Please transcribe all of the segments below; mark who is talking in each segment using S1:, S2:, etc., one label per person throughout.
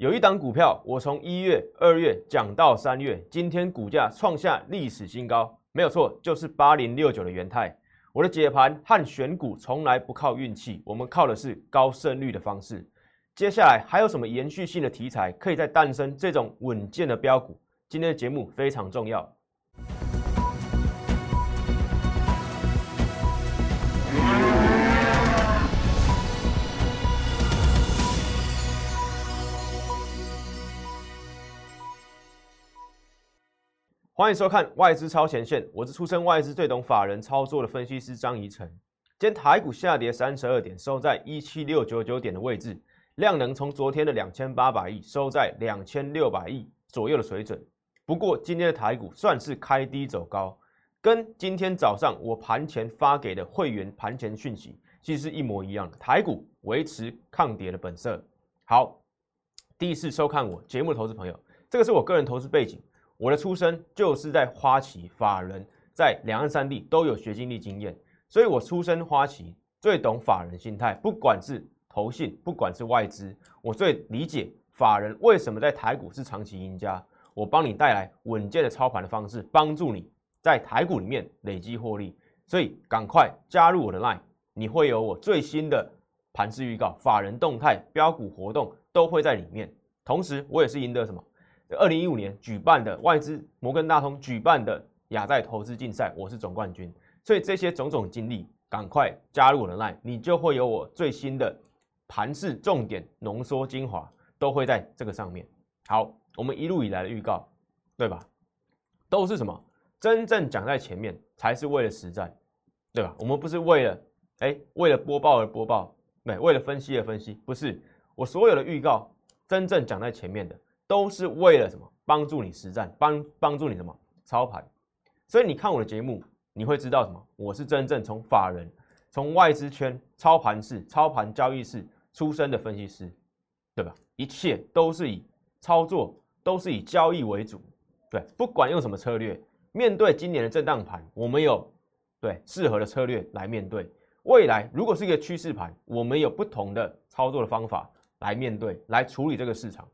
S1: 有一档股票，我从一月、二月讲到三月，今天股价创下历史新高，没有错，就是八零六九的元泰。我的解盘和选股从来不靠运气，我们靠的是高胜率的方式。接下来还有什么延续性的题材可以再诞生这种稳健的标股？今天的节目非常重要。欢迎收看外资超前线，我是出身外资最懂法人操作的分析师张怡晨。今天台股下跌三十二点，收在一七六九九点的位置，量能从昨天的两千八百亿收在两千六百亿左右的水准。不过今天的台股算是开低走高，跟今天早上我盘前发给的会员盘前讯息其实是一模一样的，台股维持抗跌的本色。好，第一次收看我节目的投资朋友，这个是我个人投资背景。我的出身就是在花旗，法人在两岸三地都有学经历经验，所以我出身花旗，最懂法人心态。不管是投信，不管是外资，我最理解法人为什么在台股是长期赢家。我帮你带来稳健的操盘的方式，帮助你在台股里面累积获利。所以赶快加入我的 Line，你会有我最新的盘势预告、法人动态、标股活动都会在里面。同时，我也是赢得什么？二零一五年举办的外资摩根大通举办的亚太投资竞赛，我是总冠军。所以这些种种经历，赶快加入我的 line，你就会有我最新的盘式重点浓缩精华，都会在这个上面。好，我们一路以来的预告，对吧？都是什么？真正讲在前面，才是为了实战，对吧？我们不是为了哎为了播报而播报，对，为了分析而分析，不是。我所有的预告，真正讲在前面的。都是为了什么？帮助你实战，帮帮助你什么操盘。所以你看我的节目，你会知道什么？我是真正从法人、从外资圈操盘室、操盘交易室出身的分析师，对吧？一切都是以操作，都是以交易为主。对，不管用什么策略，面对今年的震荡盘，我们有对适合的策略来面对。未来如果是一个趋势盘，我们有不同的操作的方法来面对，来处理这个市场。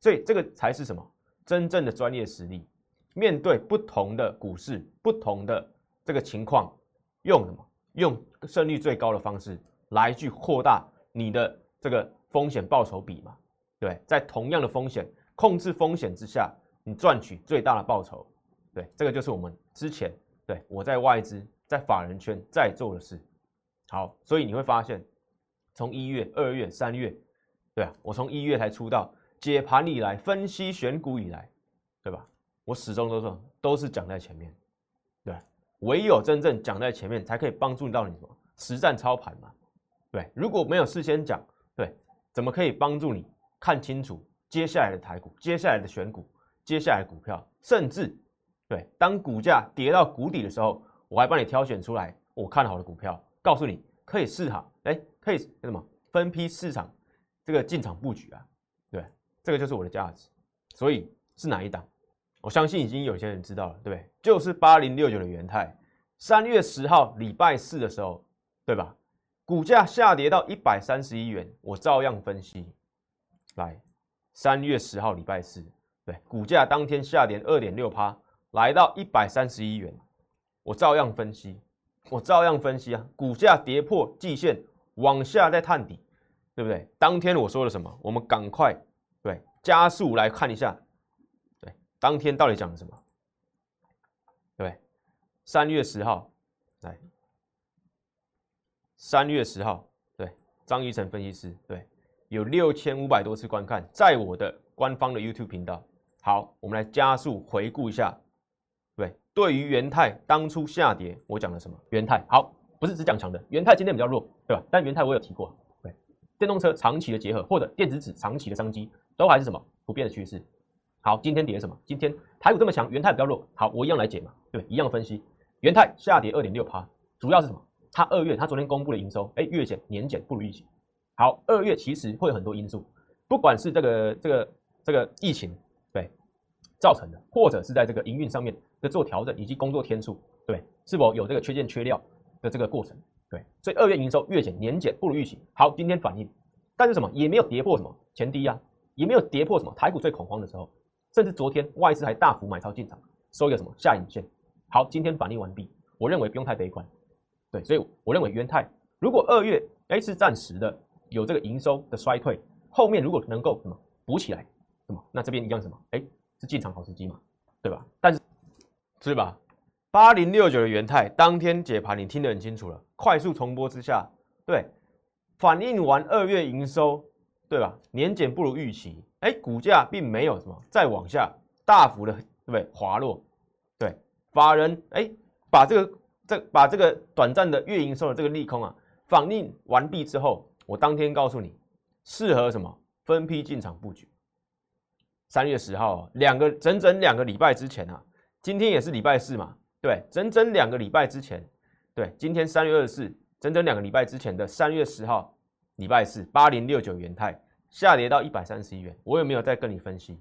S1: 所以这个才是什么真正的专业实力？面对不同的股市、不同的这个情况，用什么？用胜率最高的方式来去扩大你的这个风险报酬比嘛？对，在同样的风险控制风险之下，你赚取最大的报酬。对，这个就是我们之前对我在外资、在法人圈在做的事。好，所以你会发现，从一月、二月、三月，对啊，我从一月才出道。解盘以来，分析选股以来，对吧？我始终都说，都是讲在前面，对。唯有真正讲在前面，才可以帮助到你什么实战操盘嘛，对。如果没有事先讲，对，怎么可以帮助你看清楚接下来的台股、接下来的选股、接下来的股票，甚至对，当股价跌到谷底的时候，我还帮你挑选出来我看好的股票，告诉你可以试好，哎，可以什么分批市场这个进场布局啊。这个就是我的价值，所以是哪一档？我相信已经有些人知道了，对不对？就是八零六九的元泰，三月十号礼拜四的时候，对吧？股价下跌到一百三十一元，我照样分析。来，三月十号礼拜四，对，股价当天下跌二点六趴，来到一百三十一元，我照样分析，我照样分析啊！股价跌破季线，往下再探底，对不对？当天我说了什么？我们赶快。加速来看一下，对，当天到底讲了什么？对，三月十号，来，三月十号，对，张一成分析师，对，有六千五百多次观看，在我的官方的 YouTube 频道。好，我们来加速回顾一下，对，对于元泰当初下跌，我讲了什么？元泰好，不是只讲强的，元泰今天比较弱，对吧？但元泰我有提过，对，电动车长期的结合或者电子纸长期的商机。都还是什么不变的趋势。好，今天跌什么？今天台股这么强，元泰比较弱。好，我一样来解嘛，对，一样分析。元泰下跌二点六趴，主要是什么？它二月它昨天公布的营收，哎，月减年减不如预期。好，二月其实会有很多因素，不管是这个这个这个疫情对造成的，或者是在这个营运上面的做调整，以及工作天数对是否有这个缺件缺料的这个过程对，所以二月营收月减年减不如预期。好，今天反应，但是什么也没有跌破什么前低呀，也没有跌破什么台股最恐慌的时候，甚至昨天外资还大幅买超进场，收一个什么下影线。好，今天反应完毕，我认为不用太悲观。对，所以我认为元泰如果二月哎是暂时的有这个营收的衰退，后面如果能够什么补起来，什么那这边一样什么哎是进场好时机嘛，对吧？但是是吧？八零六九的元泰当天解盘你听得很清楚了，快速重播之下，对，反映完二月营收，对吧？年检不如预期，哎，股价并没有什么再往下大幅的对不对滑落，对，法人哎把这个。这把这个短暂的月营收的这个利空啊，反映完毕之后，我当天告诉你，适合什么分批进场布局。三月十号，两个整整两个礼拜之前啊，今天也是礼拜四嘛，对，整整两个礼拜之前，对，今天三月二十四，整整两个礼拜之前的三月十号，礼拜四，八零六九元泰下跌到一百三十一元，我有没有在跟你分析？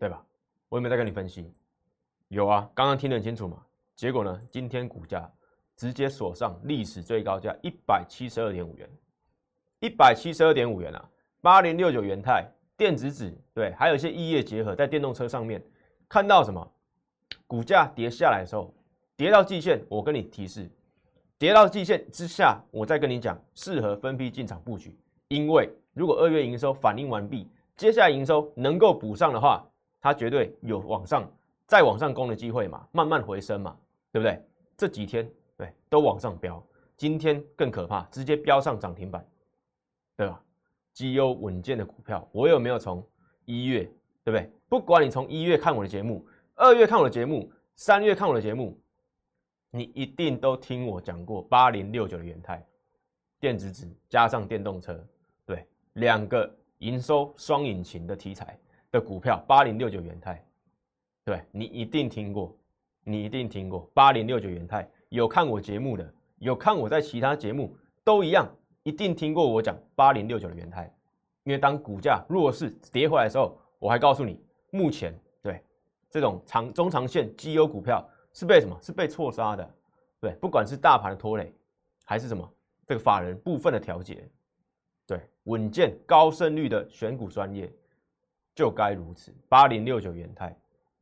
S1: 对吧？我有没有在跟你分析？有啊，刚刚听得很清楚嘛。结果呢？今天股价直接锁上历史最高价一百七十二点五元，一百七十二点五元啊！八零六九元泰电子纸对，还有一些异业结合在电动车上面看到什么？股价跌下来的时候，跌到季线，我跟你提示，跌到季线之下，我再跟你讲适合分批进场布局。因为如果二月营收反应完毕，接下来营收能够补上的话，它绝对有往上再往上攻的机会嘛，慢慢回升嘛。对不对？这几天对都往上飙，今天更可怕，直接飙上涨停板，对吧？绩优稳健的股票，我有没有从一月，对不对？不管你从一月看我的节目，二月看我的节目，三月看我的节目，你一定都听我讲过八零六九的元泰电子纸加上电动车，对，两个营收双引擎的题材的股票，八零六九元泰，对你一定听过。你一定听过八零六九元泰，有看我节目的，有看我在其他节目都一样，一定听过我讲八零六九的元泰。因为当股价弱势跌回来的时候，我还告诉你，目前对这种长中长线绩优股票是被什么？是被错杀的。对，不管是大盘的拖累，还是什么这个法人部分的调节，对稳健高胜率的选股专业，就该如此。八零六九元泰，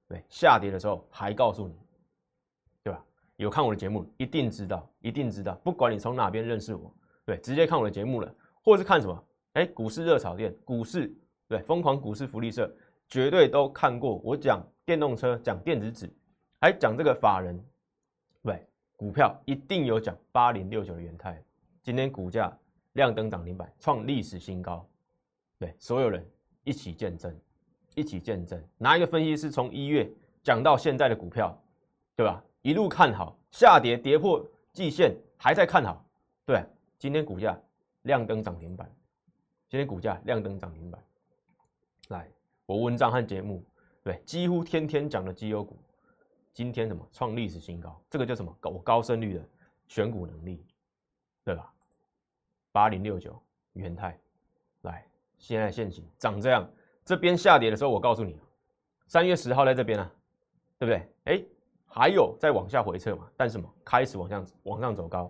S1: 对下跌的时候还告诉你。对吧有看我的节目，一定知道，一定知道。不管你从哪边认识我，对，直接看我的节目了，或是看什么？哎，股市热炒店，股市对，疯狂股市福利社，绝对都看过。我讲电动车，讲电子纸，还讲这个法人，对，股票一定有讲八零六九的元泰，今天股价亮灯涨停板，创历史新高。对，所有人一起见证，一起见证。哪一个分析师从一月讲到现在的股票，对吧？一路看好，下跌跌破季线，还在看好。对，今天股价亮灯涨停板，今天股价亮灯涨停板。来，我文章和节目，对，几乎天天讲的绩优股，今天什么创历史新高？这个叫什么？高高胜率的选股能力，对吧？八零六九元泰，来，现在现行长这样，这边下跌的时候，我告诉你，三月十号在这边啊，对不对？哎。还有再往下回撤嘛？但是什么开始往上往上走高？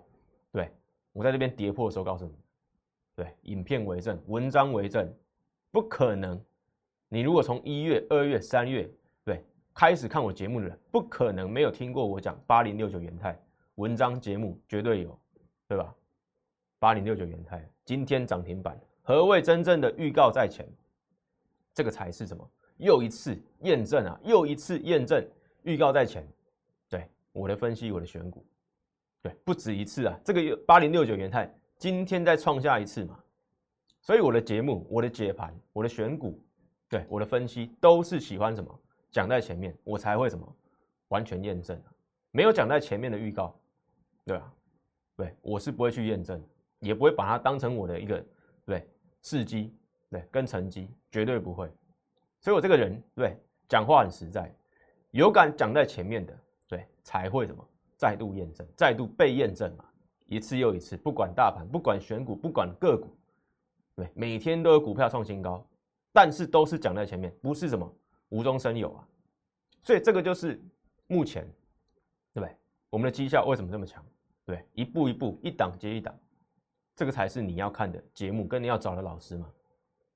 S1: 对我在这边跌破的时候告诉你，对，影片为证，文章为证，不可能。你如果从一月、二月、三月开始看我节目的人，不可能没有听过我讲八零六九元泰文章节目，绝对有，对吧？八零六九元泰今天涨停板，何谓真正的预告在前？这个才是什么？又一次验证啊！又一次验证，预告在前。对我的分析，我的选股，对，不止一次啊！这个八零六九元泰今天再创下一次嘛，所以我的节目、我的解盘、我的选股，对，我的分析都是喜欢什么讲在前面，我才会什么完全验证没有讲在前面的预告，对吧？对，我是不会去验证，也不会把它当成我的一个对事机，对，跟成绩绝对不会。所以我这个人对讲话很实在，有敢讲在前面的。对，才会什么再度验证，再度被验证嘛，一次又一次，不管大盘，不管选股，不管个股，对，每天都有股票创新高，但是都是讲在前面，不是什么无中生有啊，所以这个就是目前，对不对？我们的绩效为什么这么强？对，一步一步，一档接一档，这个才是你要看的节目，跟你要找的老师嘛，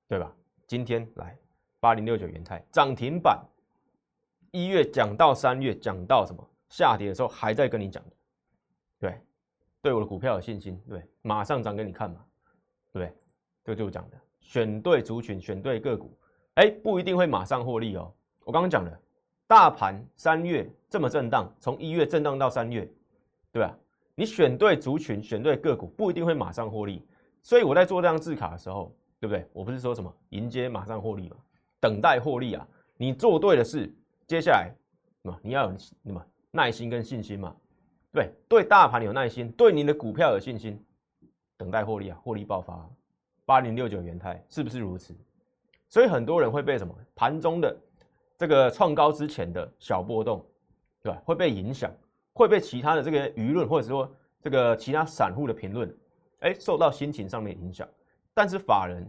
S1: 对吧？今天来八零六九元泰涨停板，一月讲到三月讲到什么下跌的时候还在跟你讲，对，对我的股票有信心，对，马上涨给你看嘛，对？这个就是讲的，选对族群，选对个股，哎，不一定会马上获利哦。我刚刚讲了，大盘三月这么震荡，从一月震荡到三月，对吧？你选对族群，选对个股，不一定会马上获利。所以我在做这张字卡的时候，对不对？我不是说什么迎接马上获利嘛，等待获利啊。你做对的事，接下来嘛，你要有什么耐心跟信心嘛？对，对大盘有耐心，对你的股票有信心，等待获利啊，获利爆发。八零六九元泰是不是如此？所以很多人会被什么盘中的这个创高之前的小波动，对？会被影响。会被其他的这个舆论，或者说这个其他散户的评论，哎，受到心情上面影响。但是法人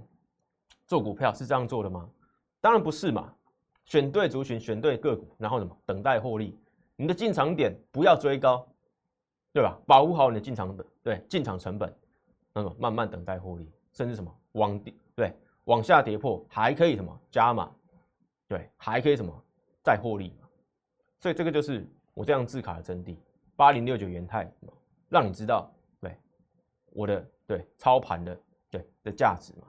S1: 做股票是这样做的吗？当然不是嘛。选对族群，选对个股，然后什么？等待获利。你的进场点不要追高，对吧？保护好你的进场的对进场成本，那么慢慢等待获利，甚至什么往跌对往下跌破还可以什么加码，对，还可以什么再获利。所以这个就是。我这样字卡的真谛，八零六九元泰，让你知道，对我的对操盘的对的价值嘛？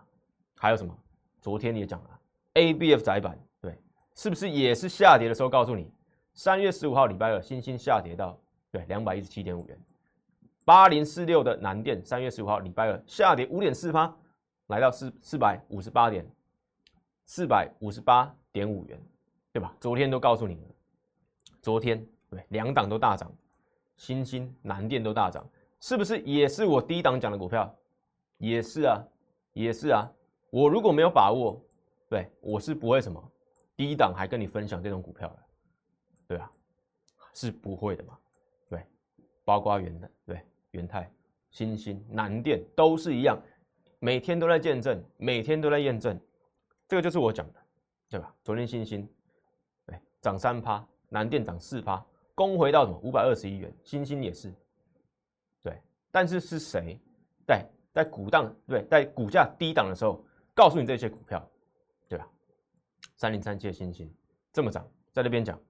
S1: 还有什么？昨天也讲了，A B F 窄板，对，是不是也是下跌的时候告诉你？三月十五号礼拜二，星星下跌到对两百一十七点五元。八零四六的南电，三月十五号礼拜二下跌五点四八，来到四四百五十八点四百五十八点五元，对吧？昨天都告诉你了，昨天。对，两档都大涨，新兴、南电都大涨，是不是也是我低档讲的股票？也是啊，也是啊。我如果没有把握，对我是不会什么低档还跟你分享这种股票的，对啊，是不会的嘛。对，包括元的，对元泰、新兴、南电都是一样，每天都在见证，每天都在验证，这个就是我讲的，对吧？昨天新兴，对涨三趴，南电涨四趴。攻回到什么五百二十一元，星星也是，对，但是是谁在在股档对在股价低档的时候告诉你这些股票，对吧？三零三七的星星这么涨，在这边讲，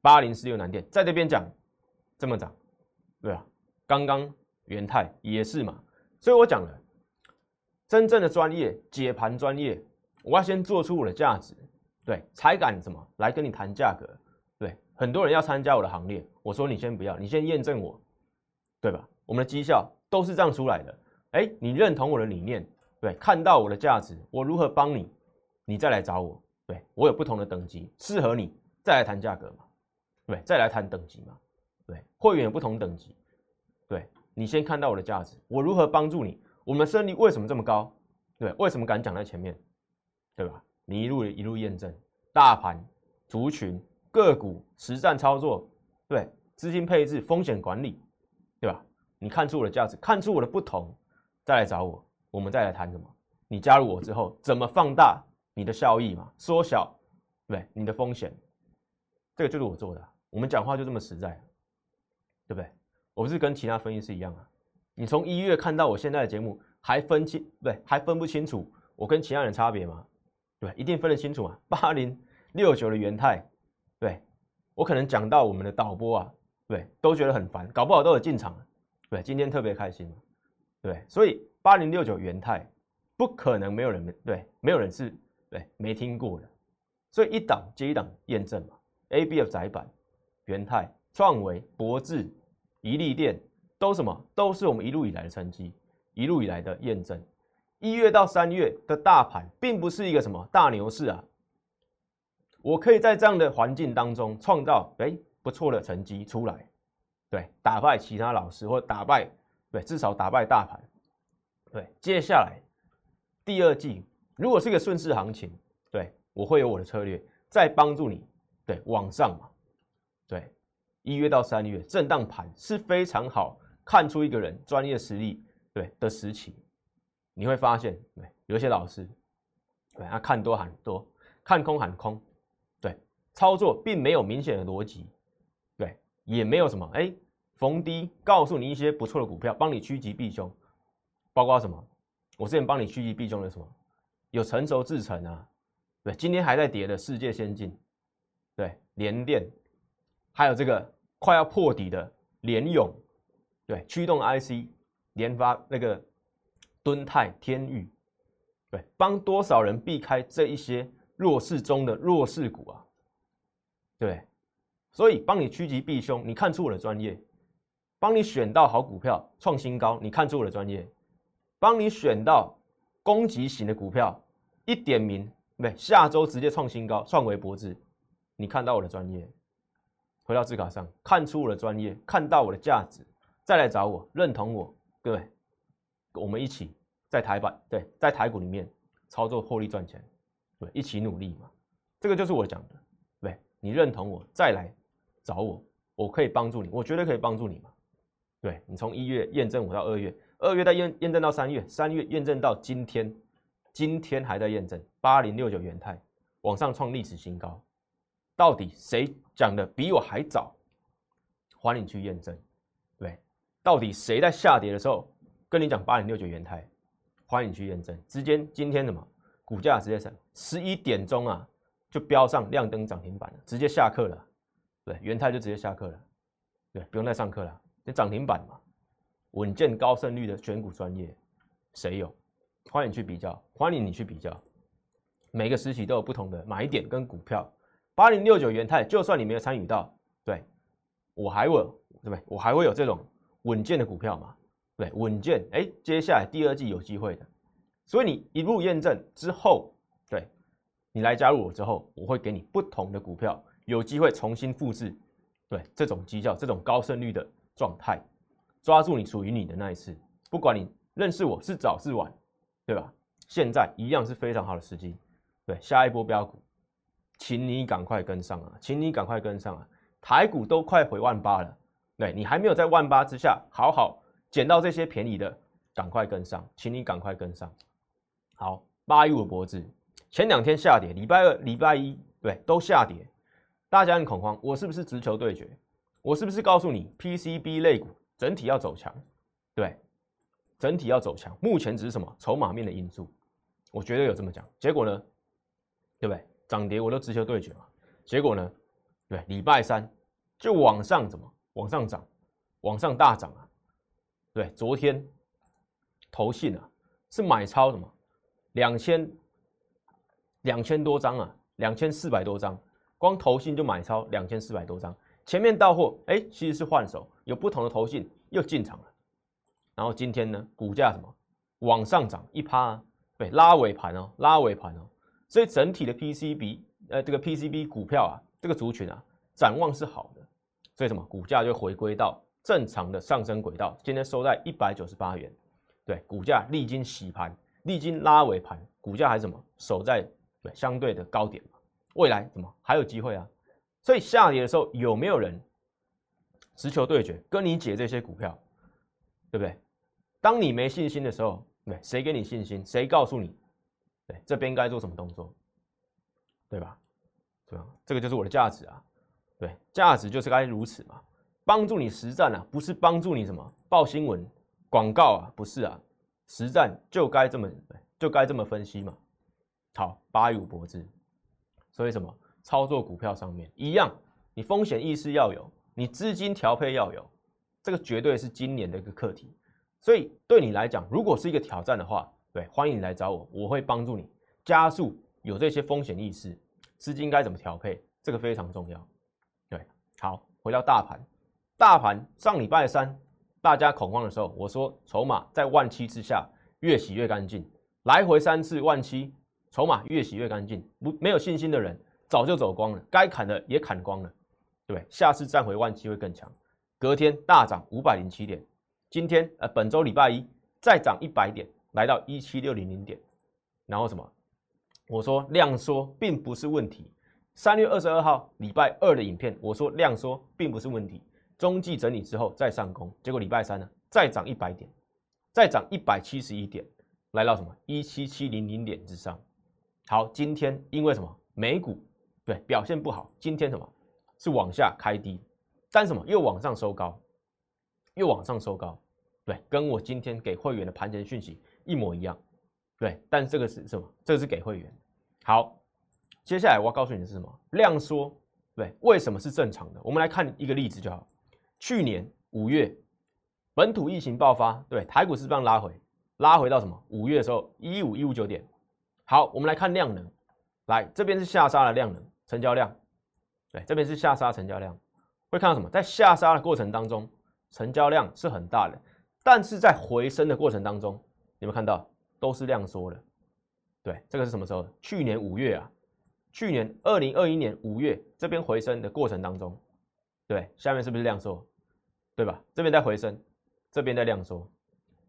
S1: 八零四六南电在那边讲这么涨，对吧？刚刚元泰也是嘛，所以我讲了，真正的专业解盘专业，我要先做出我的价值，对，才敢什么来跟你谈价格。对很多人要参加我的行列，我说你先不要，你先验证我，对吧？我们的绩效都是这样出来的。哎，你认同我的理念，对，看到我的价值，我如何帮你，你再来找我，对我有不同的等级，适合你再来谈价格嘛，对，再来谈等级嘛，对，会员有不同等级，你先看到我的价值，我如何帮助你？我们胜率为什么这么高？对，为什么敢讲在前面？对吧？你一路一路验证，大盘族群。个股实战操作，对资金配置、风险管理，对吧？你看出我的价值，看出我的不同，再来找我，我们再来谈什么？你加入我之后，怎么放大你的效益嘛？缩小对你的风险，这个就是我做的。我们讲话就这么实在，对不对？我不是跟其他分析师一样啊。你从一月看到我现在的节目，还分清不对，还分不清楚我跟其他人差别吗？对，一定分得清楚啊。八零六九的元泰。对，我可能讲到我们的导播啊，对，都觉得很烦，搞不好都有进场对，今天特别开心对，所以八零六九元泰不可能没有人对，没有人是对没听过的，所以一档接一档验证嘛，A B F 窄板、元泰、创维、博智、一利电都什么，都是我们一路以来的成绩，一路以来的验证。一月到三月的大盘并不是一个什么大牛市啊。我可以在这样的环境当中创造哎不错的成绩出来，对，打败其他老师或打败对，至少打败大盘，对。接下来第二季如果是一个顺势行情，对我会有我的策略再帮助你，对，往上嘛，对。一月到三月震荡盘是非常好看出一个人专业实力对的时期，你会发现对有些老师对他看多喊多，看空喊空。对操作并没有明显的逻辑，对，也没有什么哎，逢低告诉你一些不错的股票，帮你趋吉避凶，包括什么？我之前帮你趋吉避凶的什么？有成熟制成啊，对，今天还在跌的世界先进，对，联电，还有这个快要破底的联勇，对，驱动 IC，联发那个敦泰、天域，对，帮多少人避开这一些弱势中的弱势股啊，对，所以帮你趋吉避凶，你看出我的专业，帮你选到好股票创新高，你看出我的专业，帮你选到攻击型的股票。一点名，对，下周直接创新高，创维博智。你看到我的专业，回到字卡上，看出我的专业，看到我的价值，再来找我，认同我，各位，我们一起在台版，对，在台股里面操作获利赚钱，对，一起努力嘛。这个就是我讲的，对，你认同我，再来找我，我可以帮助你，我绝对可以帮助你嘛。对你从一月验证我到二月，二月再验验证到三月，三月验证到今天。今天还在验证八零六九元泰往上创历史新高，到底谁讲的比我还早？欢迎你去验证，对，到底谁在下跌的时候跟你讲八点六九元泰？欢迎你去验证。之间今天什么股价直接升，十一点钟啊就飙上亮灯涨停板了，直接下课了。对，元泰就直接下课了，对，不用再上课了，就涨停板嘛，稳健高胜率的选股专业，谁有？欢迎去比较，欢迎你去比较，每个时期都有不同的买点跟股票。八零六九元泰，就算你没有参与到，对我还有对不对？我还会有这种稳健的股票嘛？对，稳健，哎，接下来第二季有机会的。所以你一路验证之后，对你来加入我之后，我会给你不同的股票，有机会重新复制，对这种绩效、这种高胜率的状态，抓住你属于你的那一次，不管你认识我是早是晚。对吧？现在一样是非常好的时机，对下一波标股，请你赶快跟上啊！请你赶快跟上啊！台股都快回万八了，对你还没有在万八之下好好捡到这些便宜的，赶快跟上，请你赶快跟上。好，八一五脖子前两天下跌，礼拜二、礼拜一对都下跌，大家很恐慌，我是不是直球对决？我是不是告诉你 PCB 类股整体要走强？对。整体要走强，目前只是什么筹码面的因素，我觉得有这么讲。结果呢，对不对？涨跌我都直球对决嘛。结果呢，对，礼拜三就往上怎么往上涨，往上大涨啊。对，昨天投信啊是买超什么两千两千多张啊，两千四百多张，光投信就买超两千四百多张。前面到货，哎，其实是换手，有不同的投信又进场了。然后今天呢，股价什么往上涨一趴，对，拉尾盘哦，拉尾盘哦，所以整体的 PCB，呃，这个 PCB 股票啊，这个族群啊，展望是好的，所以什么股价就回归到正常的上升轨道，今天收在一百九十八元，对，股价历经洗盘，历经拉尾盘，股价还是什么守在相对的高点嘛，未来怎么还有机会啊，所以下跌的时候有没有人直球对决跟你解这些股票，对不对？当你没信心的时候，对，谁给你信心？谁告诉你？这边该做什么动作？对吧？对吧？这个就是我的价值啊！对，价值就是该如此嘛，帮助你实战啊，不是帮助你什么报新闻、广告啊，不是啊，实战就该这么，就该这么分析嘛。好，八五博智，所以什么操作股票上面一样，你风险意识要有，你资金调配要有，这个绝对是今年的一个课题。所以对你来讲，如果是一个挑战的话，对，欢迎你来找我，我会帮助你。加速有这些风险意识，资金该怎么调配，这个非常重要。对，好，回到大盘，大盘上礼拜三大家恐慌的时候，我说筹码在万七之下越洗越干净，来回三次万七，筹码越洗越干净，不没有信心的人早就走光了，该砍的也砍光了，对下次站回万七会更强，隔天大涨五百零七点。今天呃，本周礼拜一再涨一百点，来到一七六零零点，然后什么？我说量缩并不是问题。三月二十二号礼拜二的影片，我说量缩并不是问题。中继整理之后再上攻，结果礼拜三呢再涨一百点，再涨一百七十一点，来到什么一七七零零点之上。好，今天因为什么？美股对表现不好，今天什么？是往下开低，但什么又往上收高。又往上收高，对，跟我今天给会员的盘前讯息一模一样。对，但这个是什么？这个是给会员。好，接下来我要告诉你的是什么？量缩，对，为什么是正常的？我们来看一个例子就好。去年五月，本土疫情爆发，对，台股是不是拉回？拉回到什么？五月的时候，一五一五九点。好，我们来看量能，来这边是下杀的量能，成交量，对，这边是下杀成交量，会看到什么？在下杀的过程当中，成交量是很大的，但是在回升的过程当中，有没有看到都是量缩的？对，这个是什么时候？去年五月啊，去年二零二一年五月这边回升的过程当中，对，下面是不是量缩？对吧？这边在回升，这边在量缩，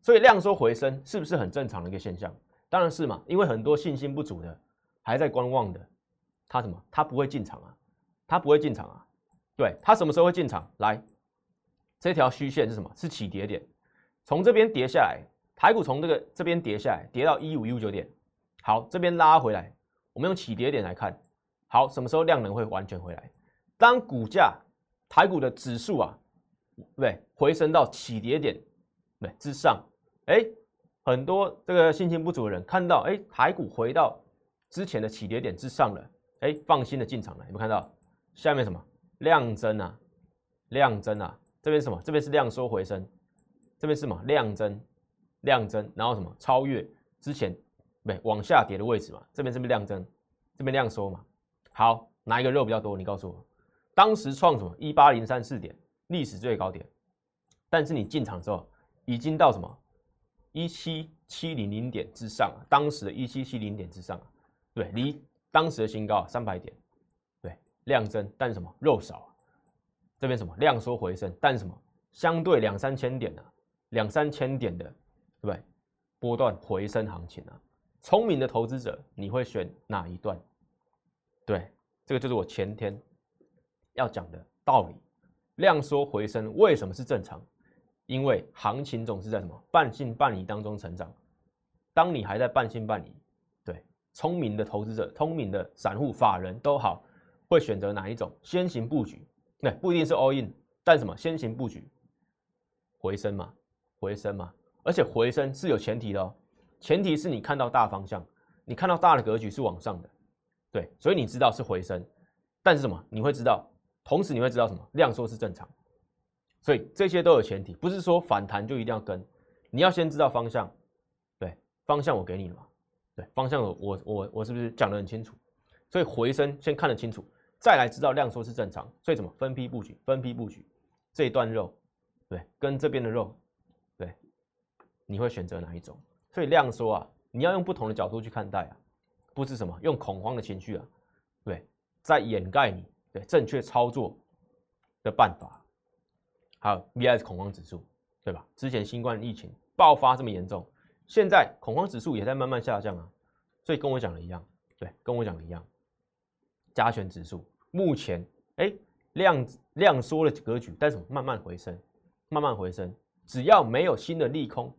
S1: 所以量缩回升是不是很正常的一个现象？当然是嘛，因为很多信心不足的，还在观望的，他什么？他不会进场啊，他不会进场啊。对他什么时候会进场？来，这条虚线是什么？是起跌点，从这边跌下来，台股从这个这边跌下来，跌到一五一五九点，好，这边拉回来，我们用起跌点来看，好，什么时候量能会完全回来？当股价台股的指数啊。对，回升到起跌点，对之上，哎，很多这个信心不足的人看到，哎，台股回到之前的起跌点之上了，哎，放心的进场了。有没有看到下面什么量增啊？量增啊？这边什么？这边是量缩回升，这边是什么？量增，量增，然后什么？超越之前不对往下跌的位置嘛？这边是不是量增？这边量缩嘛？好，哪一个肉比较多？你告诉我，当时创什么？一八零三四点。历史最高点，但是你进场之后已经到什么一七七零零点之上啊？当时的一七七零点之上啊，对，离当时的新高三百点，对，量增，但是什么肉少？这边什么量缩回升，但是什么相对两三千点的两三千点的，对不对？波段回升行情啊，聪明的投资者你会选哪一段？对，这个就是我前天要讲的道理。量缩回升为什么是正常？因为行情总是在什么半信半疑当中成长。当你还在半信半疑，对聪明的投资者、聪明的散户、法人都好，会选择哪一种？先行布局，对，不一定是 all in，但什么？先行布局，回升嘛，回升嘛，而且回升是有前提的哦，前提是你看到大方向，你看到大的格局是往上的，对，所以你知道是回升，但是什么？你会知道。同时你会知道什么量缩是正常，所以这些都有前提，不是说反弹就一定要跟，你要先知道方向，对方向我给你了嘛，对方向我我我我是不是讲得很清楚？所以回升先看得清楚，再来知道量缩是正常，所以怎么分批布局？分批布局这一段肉，对，跟这边的肉，你会选择哪一种？所以量缩啊，你要用不同的角度去看待啊，不是什么用恐慌的情绪啊，对，在掩盖你。对正确操作的办法，还有 V I 恐慌指数，对吧？之前新冠疫情爆发这么严重，现在恐慌指数也在慢慢下降啊。所以跟我讲的一样，对，跟我讲的一样，加权指数目前哎量量缩了格局，但是慢慢回升，慢慢回升，只要没有新的利空，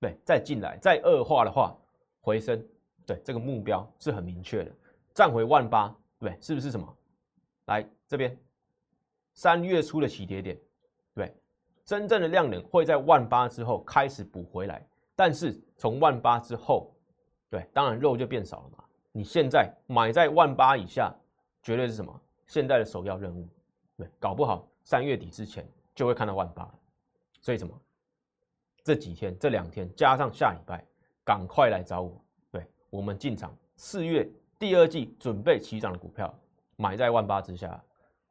S1: 对，再进来再恶化的话，回升，对，这个目标是很明确的，站回万八，对，是不是什么？来这边，三月初的起跌点，对，真正的量能会在万八之后开始补回来，但是从万八之后，对，当然肉就变少了嘛。你现在买在万八以下，绝对是什么？现在的首要任务，对，搞不好三月底之前就会看到万八，所以什么？这几天这两天加上下礼拜，赶快来找我，对我们进场四月第二季准备起涨的股票。买在万八之下，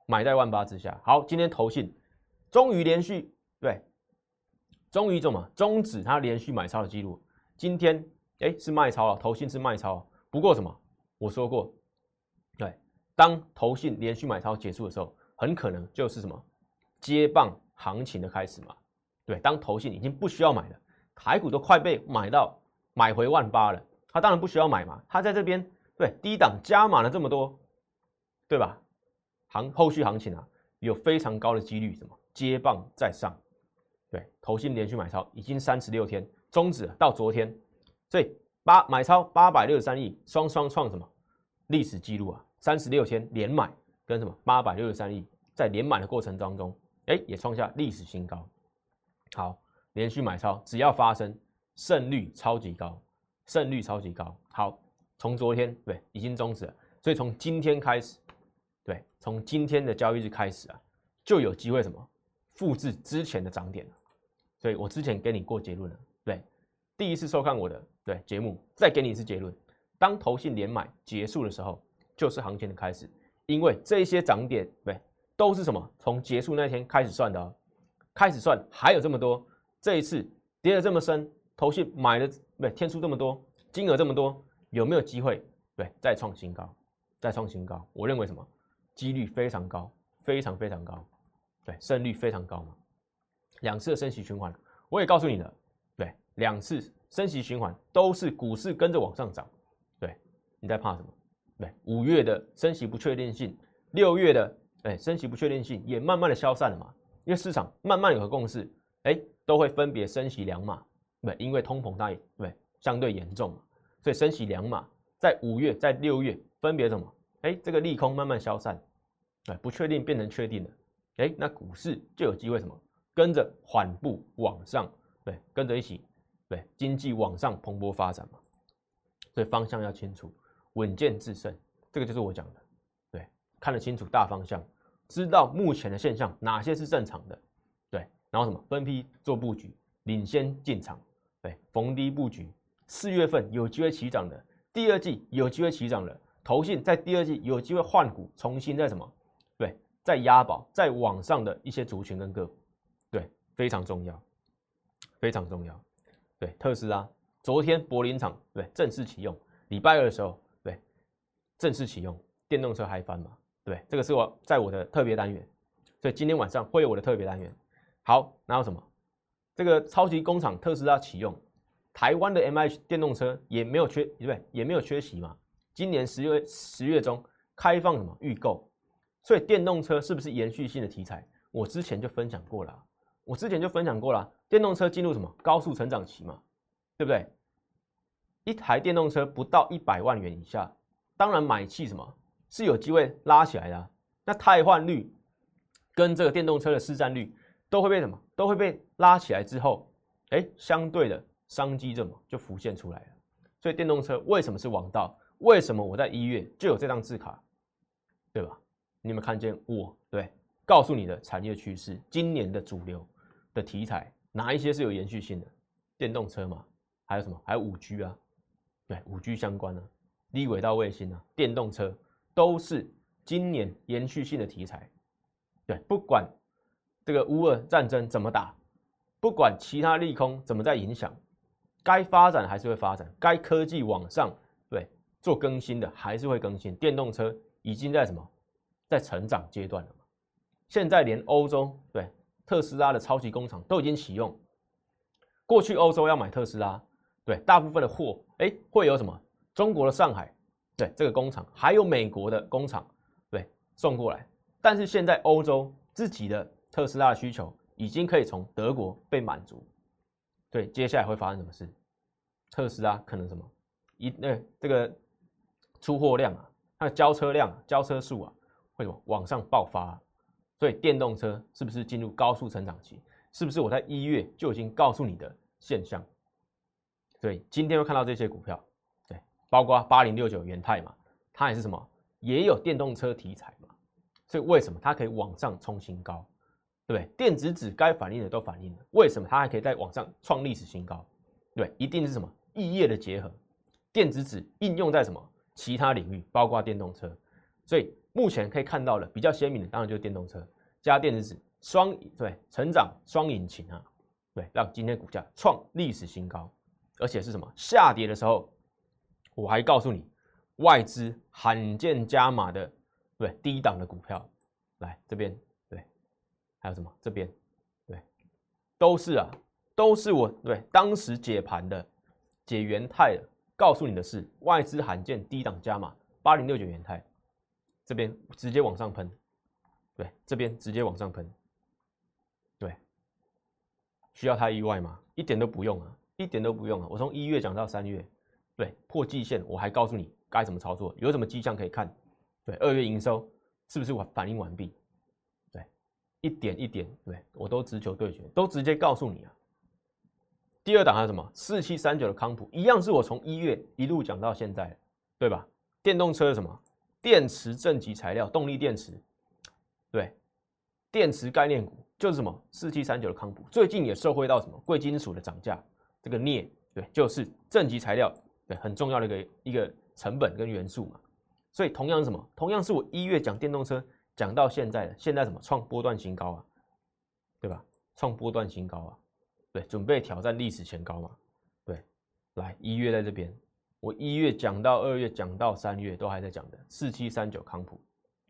S1: 买在万八之下。好，今天投信终于连续对，终于怎么终止它连续买超的记录？今天哎是卖超了，投信是卖超。不过什么？我说过，对，当投信连续买超结束的时候，很可能就是什么接棒行情的开始嘛。对，当投信已经不需要买了，台股都快被买到买回万八了，他当然不需要买嘛。他在这边对低档加码了这么多。对吧？行后续行情啊，有非常高的几率什么接棒再上。对，投信连续买超已经三十六天终止了，到昨天，所以八买超八百六十三亿，双双创什么历史记录啊？三十六天连买跟什么八百六十三亿，在连买的过程当中，哎，也创下历史新高。好，连续买超只要发生胜率超级高，胜率超级高。好，从昨天对已经终止了，所以从今天开始，对，从今天的交易日开始啊，就有机会什么复制之前的涨点。所以我之前给你过结论了，对，第一次收看我的对节目，再给你一次结论：当投信连买结束的时候，就是行情的开始，因为这些涨点对都是什么从结束那天开始算的哦，开始算还有这么多，这一次跌得这么深，投信买的对天数这么多，金额这么多，有没有机会对再创新高？再创新高？我认为什么几率非常高，非常非常高，对胜率非常高嘛。两次的升息循环，我也告诉你了，对，两次升息循环都是股市跟着往上涨，对，你在怕什么？对，五月的升息不确定性，六月的哎升息不确定性也慢慢的消散了嘛，因为市场慢慢有个共识，哎，都会分别升息两码，对，因为通膨它也对相对严重嘛，所以升息两码，在五月在六月分别什么？哎，这个利空慢慢消散，对，不确定变成确定了，哎，那股市就有机会什么？跟着缓步往上，对，跟着一起，对，经济往上蓬勃发展嘛，所以方向要清楚，稳健制胜，这个就是我讲的，对，看得清楚大方向，知道目前的现象哪些是正常的，对，然后什么分批做布局，领先进场，对，逢低布局，四月份有机会起涨的，第二季有机会起涨的，投信在第二季有机会换股，重新在什么，对，在押宝，在网上的一些族群跟个股。对非常重要，非常重要。对特斯拉，昨天柏林厂对正式启用，礼拜二的时候对正式启用，电动车嗨翻嘛？对，这个是我在我的特别单元，所以今天晚上会有我的特别单元。好，然后什么？这个超级工厂特斯拉启用，台湾的 M H 电动车也没有缺，对不对？也没有缺席嘛。今年十月十月中开放什么预购？所以电动车是不是延续性的题材？我之前就分享过了。我之前就分享过了，电动车进入什么高速成长期嘛，对不对？一台电动车不到一百万元以下，当然买气什么是有机会拉起来的。那汰换率跟这个电动车的市占率都会被什么都会被拉起来之后，哎，相对的商机怎么就浮现出来了。所以电动车为什么是王道？为什么我在一月就有这张字卡，对吧？你有没有看见我对告诉你的产业趋势，今年的主流？的题材哪一些是有延续性的？电动车嘛，还有什么？还有五 G 啊，对，五 G 相关的低轨道卫星啊，电动车都是今年延续性的题材。对，不管这个乌俄战争怎么打，不管其他利空怎么在影响，该发展还是会发展，该科技往上对做更新的还是会更新。电动车已经在什么，在成长阶段了嘛？现在连欧洲对。特斯拉的超级工厂都已经启用。过去欧洲要买特斯拉，对大部分的货，哎，会有什么？中国的上海，对这个工厂，还有美国的工厂，对送过来。但是现在欧洲自己的特斯拉需求已经可以从德国被满足。对，接下来会发生什么事？特斯拉可能什么？一那这个出货量啊，它的交车量、交车数啊，会什么往上爆发？所以电动车是不是进入高速成长期？是不是我在一月就已经告诉你的现象？对，今天会看到这些股票，包括八零六九元泰嘛，它也是什么，也有电动车题材嘛。所以为什么它可以往上冲新高？对不对？电子纸该反映的都反映了，为什么它还可以在往上创历史新高？对，一定是什么异业的结合，电子纸应用在什么其他领域，包括电动车，所以。目前可以看到的比较鲜明的，当然就是电动车加电子纸双对成长双引擎啊，对，让今天股价创历史新高，而且是什么下跌的时候，我还告诉你外资罕见加码的对低档的股票，来这边对，还有什么这边对，都是啊，都是我对当时解盘的解元泰的告诉你的是外资罕见低档加码八零六九元泰。这边直接往上喷，对，这边直接往上喷，对，需要太意外吗？一点都不用啊，一点都不用啊！我从一月讲到三月，对，破季线，我还告诉你该怎么操作，有什么迹象可以看？对，二月营收是不是完反应完毕？对，一点一点，对我都直球对决，都直接告诉你啊。第二档还有什么？四七三九的康普，一样是我从一月一路讲到现在，对吧？电动车什么？电池正极材料，动力电池，对，电池概念股就是什么？四七三九的康普，最近也受惠到什么？贵金属的涨价，这个镍，对，就是正极材料，对，很重要的一个一个成本跟元素嘛。所以同样是什么？同样是我一月讲电动车讲到现在的，现在什么？创波段新高啊，对吧？创波段新高啊。对，准备挑战历史前高嘛？对，来一月在这边，我一月讲到二月，讲到三月都还在讲的四七三九康普，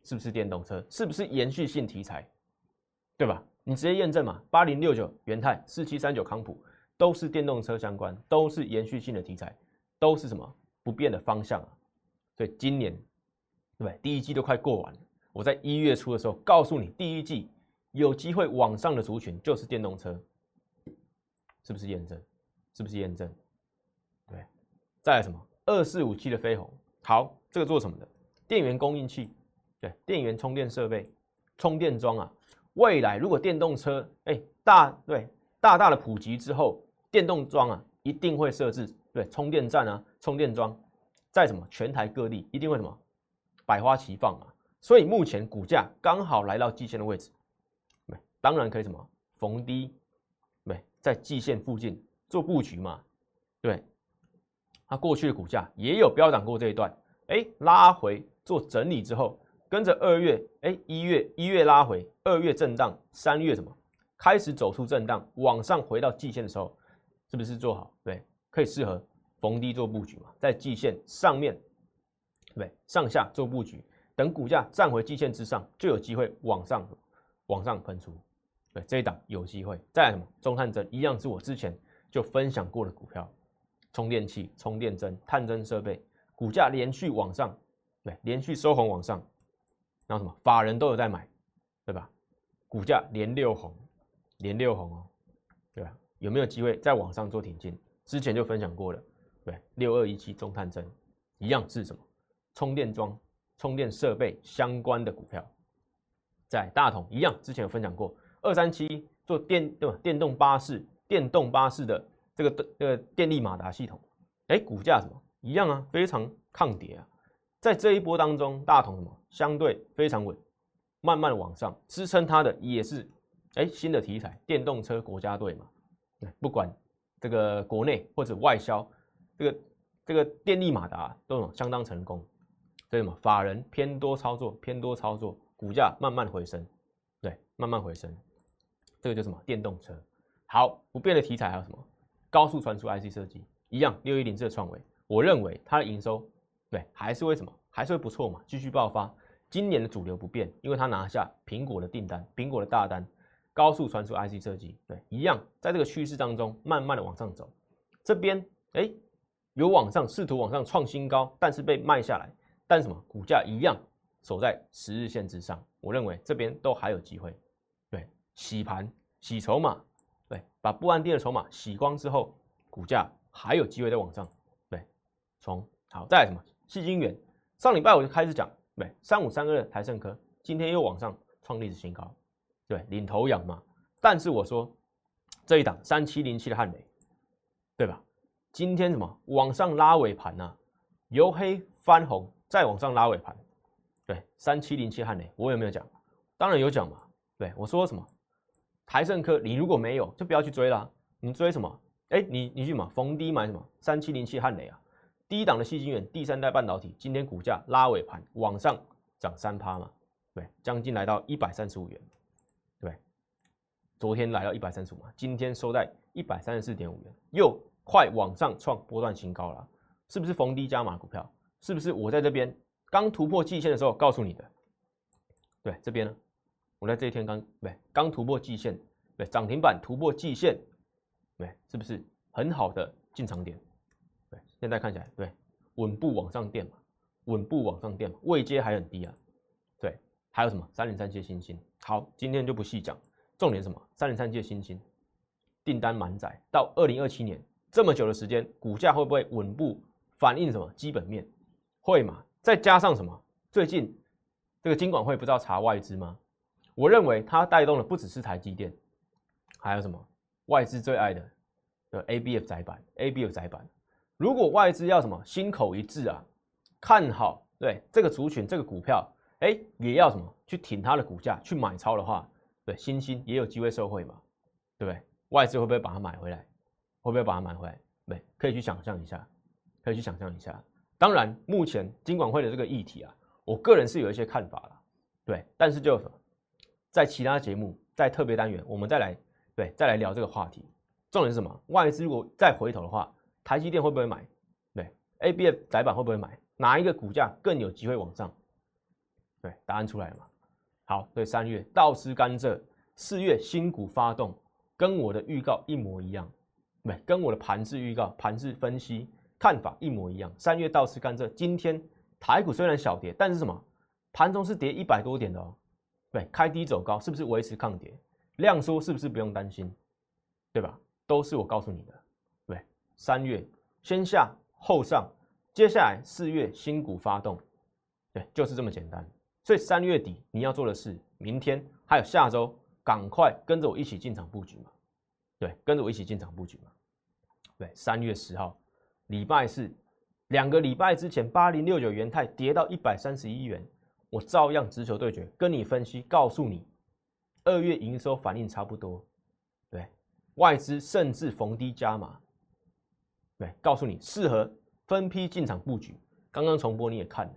S1: 是不是电动车？是不是延续性题材？对吧？你直接验证嘛？八零六九元泰，四七三九康普都是电动车相关，都是延续性的题材，都是什么不变的方向啊？所以今年对第一季都快过完了，我在一月初的时候告诉你，第一季有机会往上的族群就是电动车。是不是验证？是不是验证？对，再来什么？二四五七的飞鸿，好，这个做什么的？电源供应器，对，电源充电设备，充电桩啊。未来如果电动车哎大对大大的普及之后，电动桩啊一定会设置对充电站啊，充电桩在什么全台各地一定会什么百花齐放啊。所以目前股价刚好来到季线的位置，对，当然可以什么逢低。对在季线附近做布局嘛？对，它过去的股价也有飙涨过这一段，哎，拉回做整理之后，跟着二月，哎，一月一月拉回，二月震荡，三月什么开始走出震荡，往上回到季线的时候，是不是做好？对，可以适合逢低做布局嘛？在季线上面，对，上下做布局，等股价站回季线之上，就有机会往上往上喷出。对这一档有机会，再来什么中探针一样是我之前就分享过的股票，充电器、充电针、探针设备，股价连续往上，对，连续收红往上，然后什么法人都有在买，对吧？股价连六红，连六红哦，对吧？有没有机会再往上做挺进？之前就分享过了，对，六二一七中探针一样是什么充电桩、充电设备相关的股票，在大同一样，之前有分享过。二三七做电对吧？电动巴士，电动巴士的这个这个电力马达系统，哎，股价什么一样啊？非常抗跌啊！在这一波当中，大同什么相对非常稳，慢慢往上支撑它的也是哎新的题材，电动车国家队嘛。不管这个国内或者外销，这个这个电力马达都相当成功，所以什么法人偏多操作，偏多操作，股价慢慢回升，对，慢慢回升。这个叫什么？电动车。好，不变的题材还有什么？高速传输 IC 设计一样，六一零这个创维，我认为它的营收对还是为什么？还是会不错嘛，继续爆发。今年的主流不变，因为它拿下苹果的订单，苹果的大单。高速传输 IC 设计对一样，在这个趋势当中慢慢的往上走。这边哎有往上试图往上创新高，但是被卖下来。但什么？股价一样守在十日线之上。我认为这边都还有机会。对洗盘、洗筹码，对，把不安定的筹码洗光之后，股价还有机会再往上，对，从好再来什么？细晶元，上礼拜我就开始讲，对，三五三二的台盛科，今天又往上创历史新高，对，领头羊嘛。但是我说这一档三七零七的汉雷，对吧？今天什么？往上拉尾盘呐，由黑翻红，再往上拉尾盘，对，三七零七汉雷，我有没有讲？当然有讲嘛，对我说什么？台盛科，你如果没有，就不要去追啦。你追什么？哎，你你去什么？逢低买什么？三七零七汉雷啊，低档的细晶圆，第三代半导体，今天股价拉尾盘往上涨三趴嘛，对，将近来到一百三十五元，昨天来到一百三十五嘛，今天收在一百三十四点五元，又快往上创波段新高了，是不是逢低加码股票？是不是我在这边刚突破季线的时候告诉你的？对，这边呢？我在这一天刚对刚突破季线，对涨停板突破季线，对是不是很好的进场点？对，现在看起来对稳步往上垫嘛，稳步往上垫嘛，位阶还很低啊。对，还有什么三零三七新星？好，今天就不细讲，重点什么？三零三七新星订单满载到二零二七年这么久的时间，股价会不会稳步反映什么基本面？会嘛？再加上什么？最近这个金管会不知道查外资吗？我认为它带动的不只是台积电，还有什么外资最爱的的 ABF 窄板，ABF 窄板。如果外资要什么心口一致啊，看好对这个族群这个股票，哎，也要什么去挺它的股价去买超的话，对，新兴也有机会受惠嘛，对不对？外资会不会把它买回来？会不会把它买回来？对，可以去想象一下，可以去想象一下。当然，目前金管会的这个议题啊，我个人是有一些看法了，对，但是就在其他节目，在特别单元，我们再来对再来聊这个话题。重点是什么？外资如果再回头的话。台积电会不会买？对，A B F 窄板会不会买？哪一个股价更有机会往上？对，答案出来了嘛？好，对，三月倒吃甘蔗，四月新股发动，跟我的预告一模一样，对，跟我的盘势预告、盘势分析看法一模一样。三月倒吃甘蔗，今天台股虽然小跌，但是什么？盘中是跌一百多点的哦，对，开低走高，是不是维持抗跌？量缩是不是不用担心？对吧？都是我告诉你的。对三月先下后上，接下来四月新股发动，对，就是这么简单。所以三月底你要做的是，明天还有下周，赶快跟着我一起进场布局嘛。对，跟着我一起进场布局嘛。对，三月十号，礼拜四，两个礼拜之前，八零六九元泰跌到一百三十一元，我照样直球对决，跟你分析，告诉你，二月营收反应差不多，对，外资甚至逢低加码。对，告诉你适合分批进场布局。刚刚重播你也看了，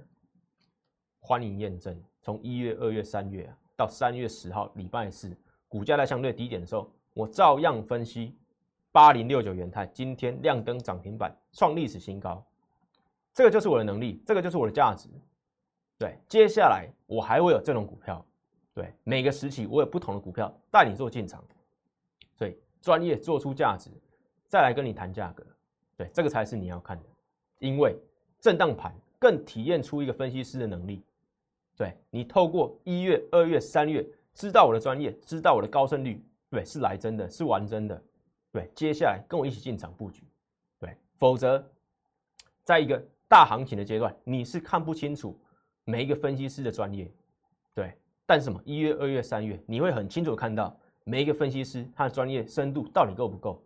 S1: 欢迎验证。从一月、二月、三月，到三月十号礼拜四，股价在相对低点的时候，我照样分析八零六九元泰今天亮灯涨停板，创历史新高。这个就是我的能力，这个就是我的价值。对，接下来我还会有这种股票。对，每个时期我有不同的股票带你做进场，所以专业做出价值，再来跟你谈价格。对，这个才是你要看的，因为震荡盘更体验出一个分析师的能力。对你透过一月、二月、三月，知道我的专业，知道我的高胜率，对，是来真的，是玩真的。对，接下来跟我一起进场布局。对，否则在一个大行情的阶段，你是看不清楚每一个分析师的专业。对，但是什么？一月、二月、三月，你会很清楚看到每一个分析师他的专业深度到底够不够。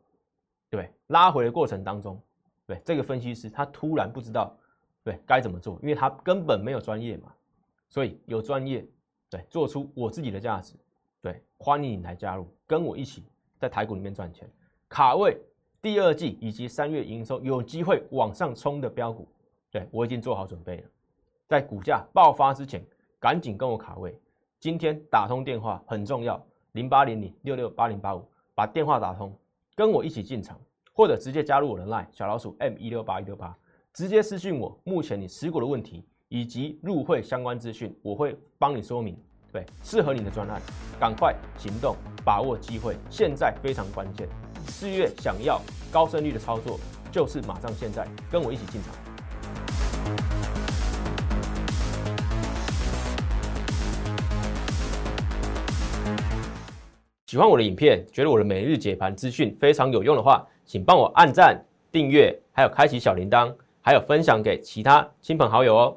S1: 对，拉回的过程当中，对这个分析师他突然不知道对该怎么做，因为他根本没有专业嘛，所以有专业，对，做出我自己的价值，对，欢迎你来加入，跟我一起在台股里面赚钱，卡位第二季以及三月营收有机会往上冲的标股，对我已经做好准备了，在股价爆发之前，赶紧跟我卡位，今天打通电话很重要，零八零零六六八零八五，把电话打通。跟我一起进场，或者直接加入我的 line 小老鼠 m 一六八一六八，直接私信我目前你持股的问题以及入会相关资讯，我会帮你说明。对，适合你的专案，赶快行动，把握机会，现在非常关键。四月想要高胜率的操作，就是马上现在跟我一起进场。喜欢我的影片，觉得我的每日解盘资讯非常有用的话，请帮我按赞、订阅，还有开启小铃铛，还有分享给其他亲朋好友哦。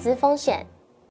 S2: 资风险。